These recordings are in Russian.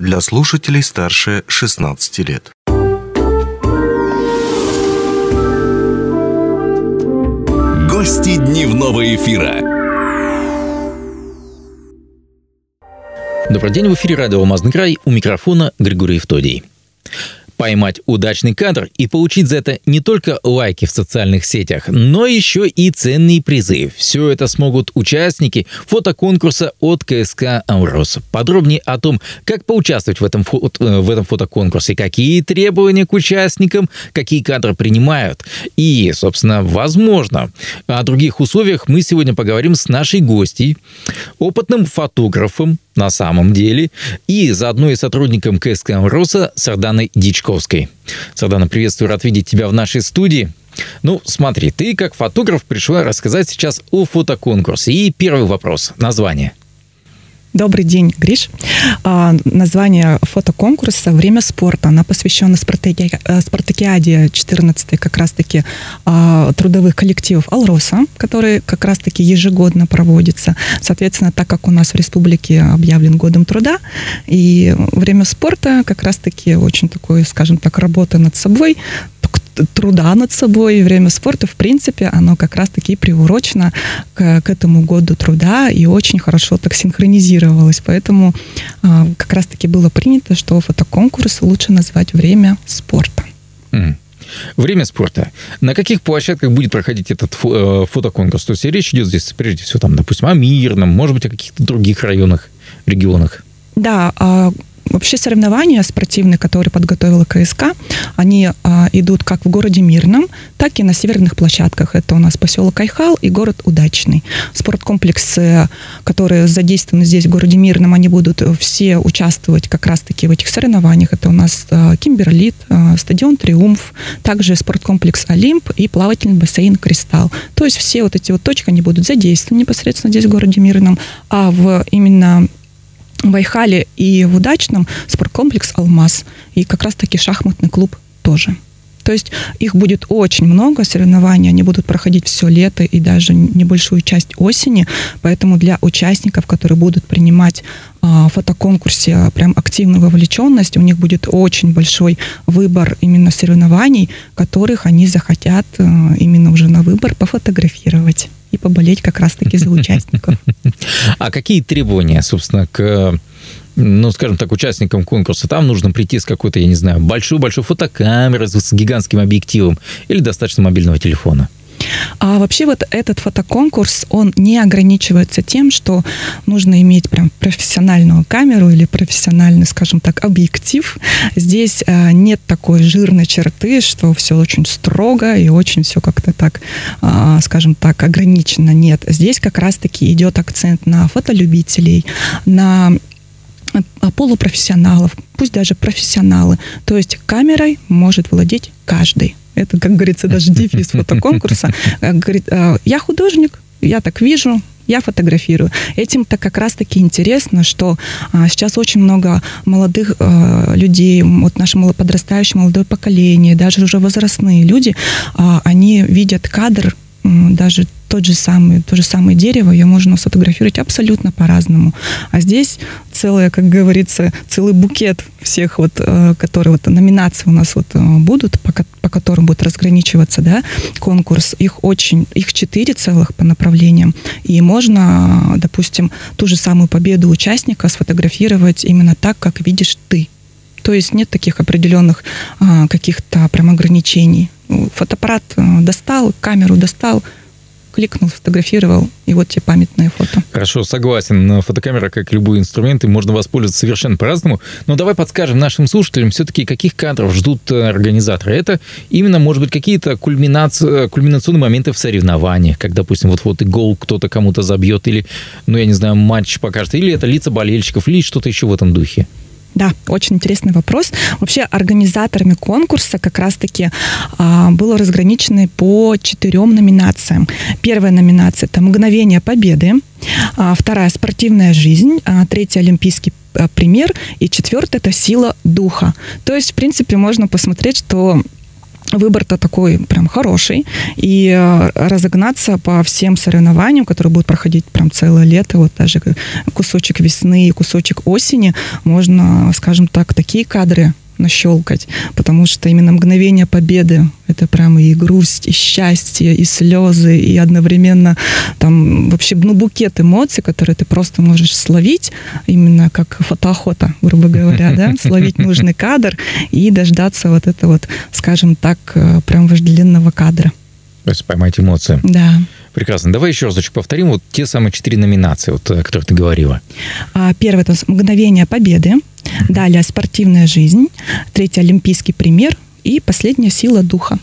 для слушателей старше 16 лет. Гости дневного эфира. Добрый день, в эфире радио «Алмазный край», у микрофона Григорий Евтодий поймать удачный кадр и получить за это не только лайки в социальных сетях, но еще и ценные призы. Все это смогут участники фотоконкурса от КСК «Амрос». Подробнее о том, как поучаствовать в этом, э, в этом фотоконкурсе, какие требования к участникам, какие кадры принимают и, собственно, возможно, о других условиях мы сегодня поговорим с нашей гостьей, опытным фотографом, на самом деле, и заодно и сотрудником КСК «Роса» Сарданой Дичковской. Сардана, приветствую, рад видеть тебя в нашей студии. Ну, смотри, ты как фотограф пришла рассказать сейчас о фотоконкурсе. И первый вопрос. Название. Добрый день, Гриш. А, название фотоконкурса «Время спорта». Она посвящена спартаки... Э, спартакиаде 14 как раз-таки а, трудовых коллективов «Алроса», который как раз-таки ежегодно проводится. Соответственно, так как у нас в республике объявлен годом труда, и время спорта как раз-таки очень такой, скажем так, работа над собой, труда над собой, время спорта, в принципе, оно как раз-таки приурочено к, к этому году труда и очень хорошо так синхронизировалось. Поэтому э, как раз-таки было принято, что фотоконкурс лучше назвать время спорта. Mm. Время спорта. На каких площадках будет проходить этот фо- э, фотоконкурс? То есть речь идет здесь, прежде всего, там, допустим, о Мирном, может быть, о каких-то других районах, регионах? Да, а, Вообще соревнования спортивные, которые подготовила КСК, они а, идут как в городе Мирном, так и на северных площадках. Это у нас поселок Айхал и город Удачный. Спорткомплексы, которые задействованы здесь, в городе Мирном, они будут все участвовать как раз-таки в этих соревнованиях. Это у нас а, Кимберлит, а, стадион Триумф, также спорткомплекс Олимп и плавательный бассейн Кристалл. То есть все вот эти вот точки, они будут задействованы непосредственно здесь, в городе Мирном, а в именно в и в Удачном спорткомплекс «Алмаз». И как раз-таки шахматный клуб тоже. То есть их будет очень много, соревнований, они будут проходить все лето и даже небольшую часть осени, поэтому для участников, которые будут принимать а, в фотоконкурсе прям активную вовлеченность, у них будет очень большой выбор именно соревнований, которых они захотят а, именно уже на выбор пофотографировать и поболеть как раз-таки за участников. А какие требования, собственно, к ну, скажем так, участникам конкурса, там нужно прийти с какой-то, я не знаю, большой-большой фотокамерой с гигантским объективом или достаточно мобильного телефона? А вообще вот этот фотоконкурс, он не ограничивается тем, что нужно иметь прям профессиональную камеру или профессиональный, скажем так, объектив. Здесь а, нет такой жирной черты, что все очень строго и очень все как-то так, а, скажем так, ограничено. Нет, здесь как раз-таки идет акцент на фотолюбителей, на а, полупрофессионалов, пусть даже профессионалы. То есть камерой может владеть каждый. Это, как говорится, даже дефис фотоконкурса. Говорит, «А, я художник, я так вижу, я фотографирую. Этим-то как раз-таки интересно, что а, сейчас очень много молодых а, людей, вот наше подрастающее молодое поколение, даже уже возрастные люди, а, они видят кадр даже тот же самый, то же самое дерево, ее можно сфотографировать абсолютно по-разному. А здесь целое, как говорится, целый букет всех вот, э, которые вот номинации у нас вот э, будут, по, по которым будет разграничиваться, да, конкурс. Их очень, их четыре целых по направлениям. И можно, допустим, ту же самую победу участника сфотографировать именно так, как видишь ты. То есть нет таких определенных а, каких-то прям ограничений. Фотоаппарат э, достал, камеру достал, кликнул, сфотографировал, и вот тебе памятное фото. Хорошо, согласен. Фотокамера, как любой инструмент, и можно воспользоваться совершенно по-разному. Но давай подскажем нашим слушателям все-таки, каких кадров ждут э, организаторы. Это именно, может быть, какие-то кульминации, кульминационные моменты в соревнованиях, как, допустим, вот, вот и гол кто-то кому-то забьет, или, ну, я не знаю, матч покажет, или это лица болельщиков, или что-то еще в этом духе. Да, очень интересный вопрос. Вообще организаторами конкурса как раз-таки а, было разграничено по четырем номинациям. Первая номинация – это «Мгновение победы», а, вторая – «Спортивная жизнь», а, третья – «Олимпийский а, пример» и четвертая – это «Сила духа». То есть, в принципе, можно посмотреть, что выбор-то такой прям хороший, и э, разогнаться по всем соревнованиям, которые будут проходить прям целое лето, вот даже кусочек весны и кусочек осени, можно, скажем так, такие кадры нащелкать, потому что именно мгновение победы это прямо и грусть, и счастье, и слезы, и одновременно там вообще ну, букет эмоций, которые ты просто можешь словить, именно как фотоохота, грубо говоря, да, словить нужный кадр и дождаться вот это вот, скажем так, э, прям вожделенного кадра. То есть поймать эмоции. Да. Прекрасно. Давай еще разочек повторим вот те самые четыре номинации, вот, о которых ты говорила. А, первое – это «Мгновение победы». Далее «Спортивная жизнь». Третье – «Олимпийский пример». И последняя «Сила духа».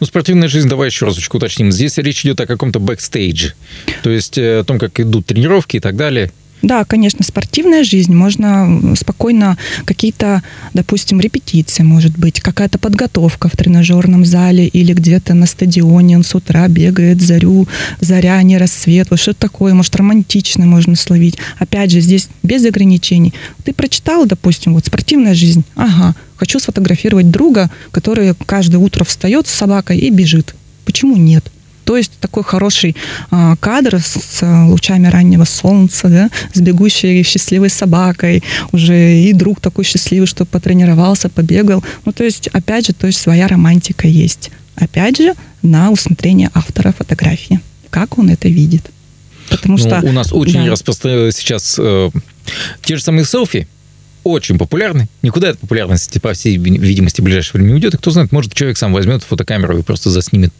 Ну, спортивная жизнь, давай еще разочек уточним. Здесь речь идет о каком-то бэкстейдже. То есть э, о том, как идут тренировки и так далее. Да, конечно, спортивная жизнь. Можно спокойно какие-то, допустим, репетиции, может быть, какая-то подготовка в тренажерном зале или где-то на стадионе. Он с утра бегает, зарю, заря, не рассвет. Вот что такое, может, романтично можно словить. Опять же, здесь без ограничений. Ты прочитал, допустим, вот спортивная жизнь. Ага, хочу сфотографировать друга, который каждое утро встает с собакой и бежит. Почему нет? То есть такой хороший э, кадр с, с лучами раннего солнца, да, с бегущей счастливой собакой, уже и друг такой счастливый, что потренировался, побегал. Ну, то есть, опять же, то есть своя романтика есть. Опять же, на усмотрение автора фотографии. Как он это видит. Потому ну, что... У нас очень да. распространено сейчас э, те же самые селфи, очень популярны. Никуда эта популярность, по всей видимости, в ближайшее время не уйдет. И кто знает, может, человек сам возьмет фотокамеру и просто заснимет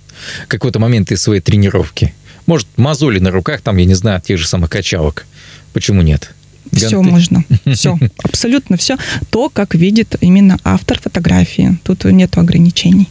какой-то момент из своей тренировки. Может, мозоли на руках, там, я не знаю, тех же самых качалок. Почему нет? Все Ганты. можно. Все. Абсолютно все. То, как видит именно автор фотографии. Тут нет ограничений.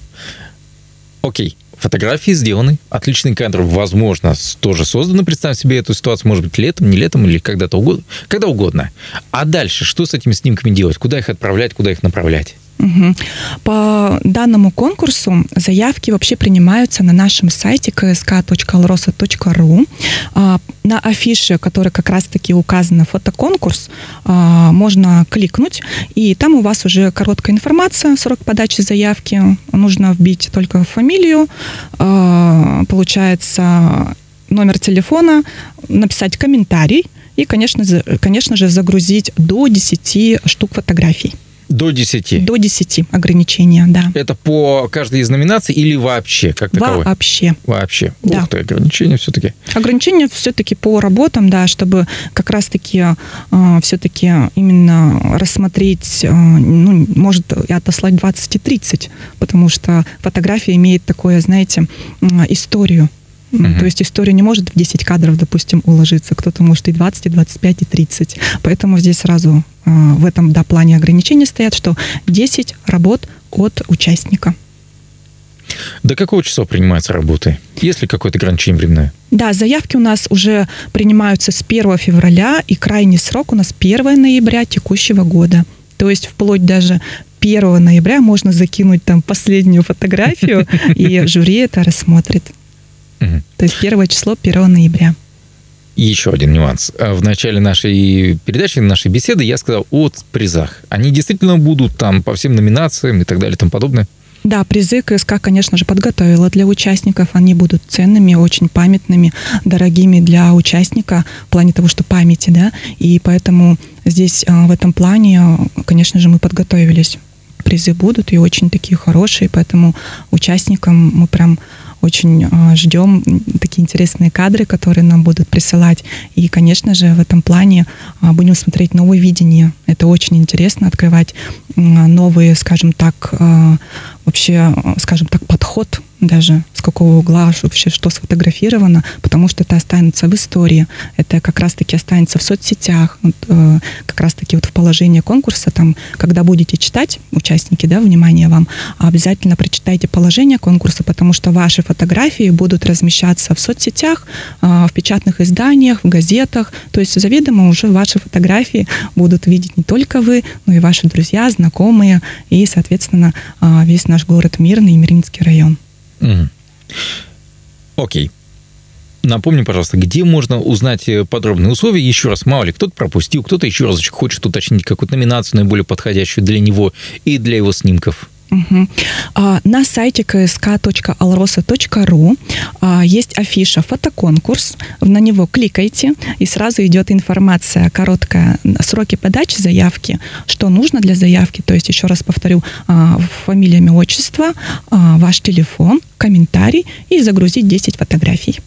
Окей фотографии сделаны, отличный кадр, возможно, тоже созданы. Представь себе эту ситуацию, может быть, летом, не летом или когда-то угодно, когда угодно. А дальше, что с этими снимками делать? Куда их отправлять, куда их направлять? Угу. По данному конкурсу заявки вообще принимаются на нашем сайте ksk.alrosa.ru. А, на афише, которая как раз-таки указана фотоконкурс, а, можно кликнуть, и там у вас уже короткая информация, срок подачи заявки. Нужно вбить только фамилию, а, получается номер телефона, написать комментарий и, конечно, конечно же, загрузить до 10 штук фотографий. До 10? До 10 ограничения, да. Это по каждой из номинаций или вообще как таковое? Вообще. Вообще. Да. Ух ты, ограничения все-таки. Ограничения все-таки по работам, да, чтобы как раз-таки э, все-таки именно рассмотреть, э, ну, может, и отослать 20 и 30, потому что фотография имеет такое, знаете, э, историю. Uh-huh. То есть история не может в 10 кадров, допустим, уложиться. Кто-то может и 20, и 25, и 30. Поэтому здесь сразу э, в этом да, плане ограничения стоят, что 10 работ от участника. До какого числа принимаются работы? Есть ли какое-то ограничение временное? Да, заявки у нас уже принимаются с 1 февраля, и крайний срок у нас 1 ноября текущего года. То есть вплоть даже 1 ноября можно закинуть там последнюю фотографию, и жюри это рассмотрит. Угу. То есть первое число 1 ноября. И еще один нюанс. А в начале нашей передачи, нашей беседы я сказал о призах. Они действительно будут там по всем номинациям и так далее и тому подобное? Да, призы КСК, конечно же, подготовила для участников. Они будут ценными, очень памятными, дорогими для участника в плане того, что памяти, да. И поэтому здесь а, в этом плане, конечно же, мы подготовились. Призы будут и очень такие хорошие, поэтому участникам мы прям очень а, ждем такие интересные кадры, которые нам будут присылать. И, конечно же, в этом плане а, будем смотреть новое видение. Это очень интересно, открывать новые, скажем так, а, вообще, скажем так, подход даже с какого угла вообще что сфотографировано, потому что это останется в истории, это как раз-таки останется в соцсетях, вот, э, как раз-таки вот в положении конкурса, там, когда будете читать, участники, да, внимание вам, обязательно прочитайте положение конкурса, потому что ваши фотографии будут размещаться в соцсетях, э, в печатных изданиях, в газетах, то есть заведомо уже ваши фотографии будут видеть не только вы, но и ваши друзья, знакомые и, соответственно, э, весь наш город Мирный и Мирнинский район. Угу. Окей. Напомни, пожалуйста, где можно узнать э, подробные условия? Еще раз, мало ли, кто-то пропустил, кто-то еще разочек хочет уточнить какую-то номинацию наиболее подходящую для него и для его снимков. Угу. На сайте ksk.alrosa.ru есть афиша «Фотоконкурс». На него кликайте, и сразу идет информация короткая, сроки подачи заявки, что нужно для заявки. То есть, еще раз повторю, фамилия, имя, отчество, ваш телефон, комментарий и загрузить 10 фотографий.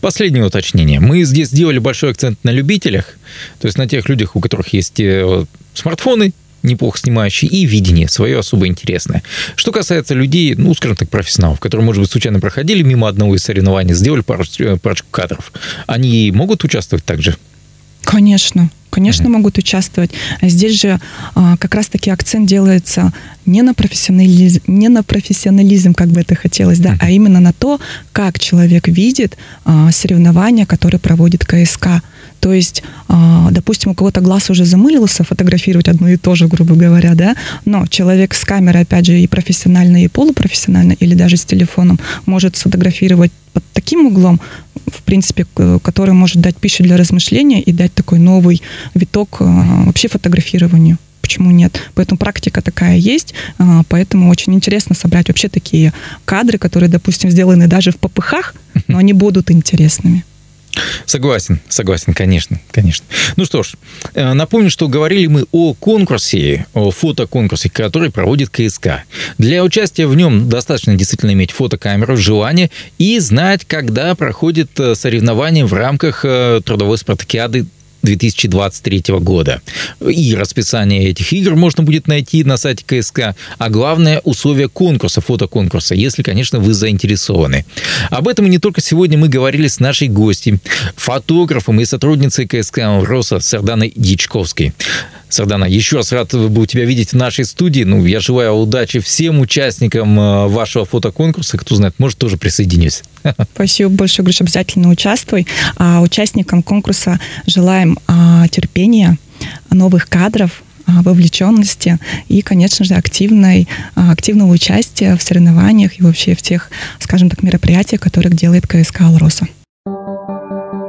Последнее уточнение. Мы здесь сделали большой акцент на любителях, то есть на тех людях, у которых есть э, смартфоны, неплохо снимающие, и видение свое особо интересное. Что касается людей, ну, скажем так, профессионалов, которые, может быть, случайно проходили мимо одного из соревнований, сделали пару, парочку кадров, они могут участвовать также? Конечно, конечно, mm-hmm. могут участвовать. А здесь же а, как раз-таки акцент делается не на профессионализм, не на профессионализм, как бы это хотелось, да, mm-hmm. а именно на то, как человек видит а, соревнования, которые проводит КСК. То есть, а, допустим, у кого-то глаз уже замылился фотографировать одно и то же, грубо говоря, да, но человек с камерой, опять же, и профессионально, и полупрофессионально, или даже с телефоном может сфотографировать под таким углом, в принципе, который может дать пищу для размышления и дать такой новый виток а, вообще фотографированию почему нет. Поэтому практика такая есть, а, поэтому очень интересно собрать вообще такие кадры, которые, допустим, сделаны даже в попыхах, но они будут интересными. Согласен, согласен, конечно, конечно. Ну что ж, э, напомню, что говорили мы о конкурсе, о фотоконкурсе, который проводит КСК. Для участия в нем достаточно действительно иметь фотокамеру, желание и знать, когда проходит э, соревнование в рамках э, трудовой спартакиады 2023 года. И расписание этих игр можно будет найти на сайте КСК, а главное условия конкурса, фотоконкурса, если, конечно, вы заинтересованы. Об этом и не только сегодня мы говорили с нашей гостью, фотографом и сотрудницей КСК Роса Сарданой Дичковской. Сардана, еще раз рад был тебя видеть в нашей студии. Ну, я желаю удачи всем участникам э, вашего фотоконкурса. Кто знает, может, тоже присоединюсь. Спасибо большое, Гриша, обязательно участвуй. А участникам конкурса желаем а, терпения, новых кадров, а, вовлеченности и, конечно же, активной, а, активного участия в соревнованиях и вообще в тех, скажем так, мероприятиях, которые делает КСК «Алроса».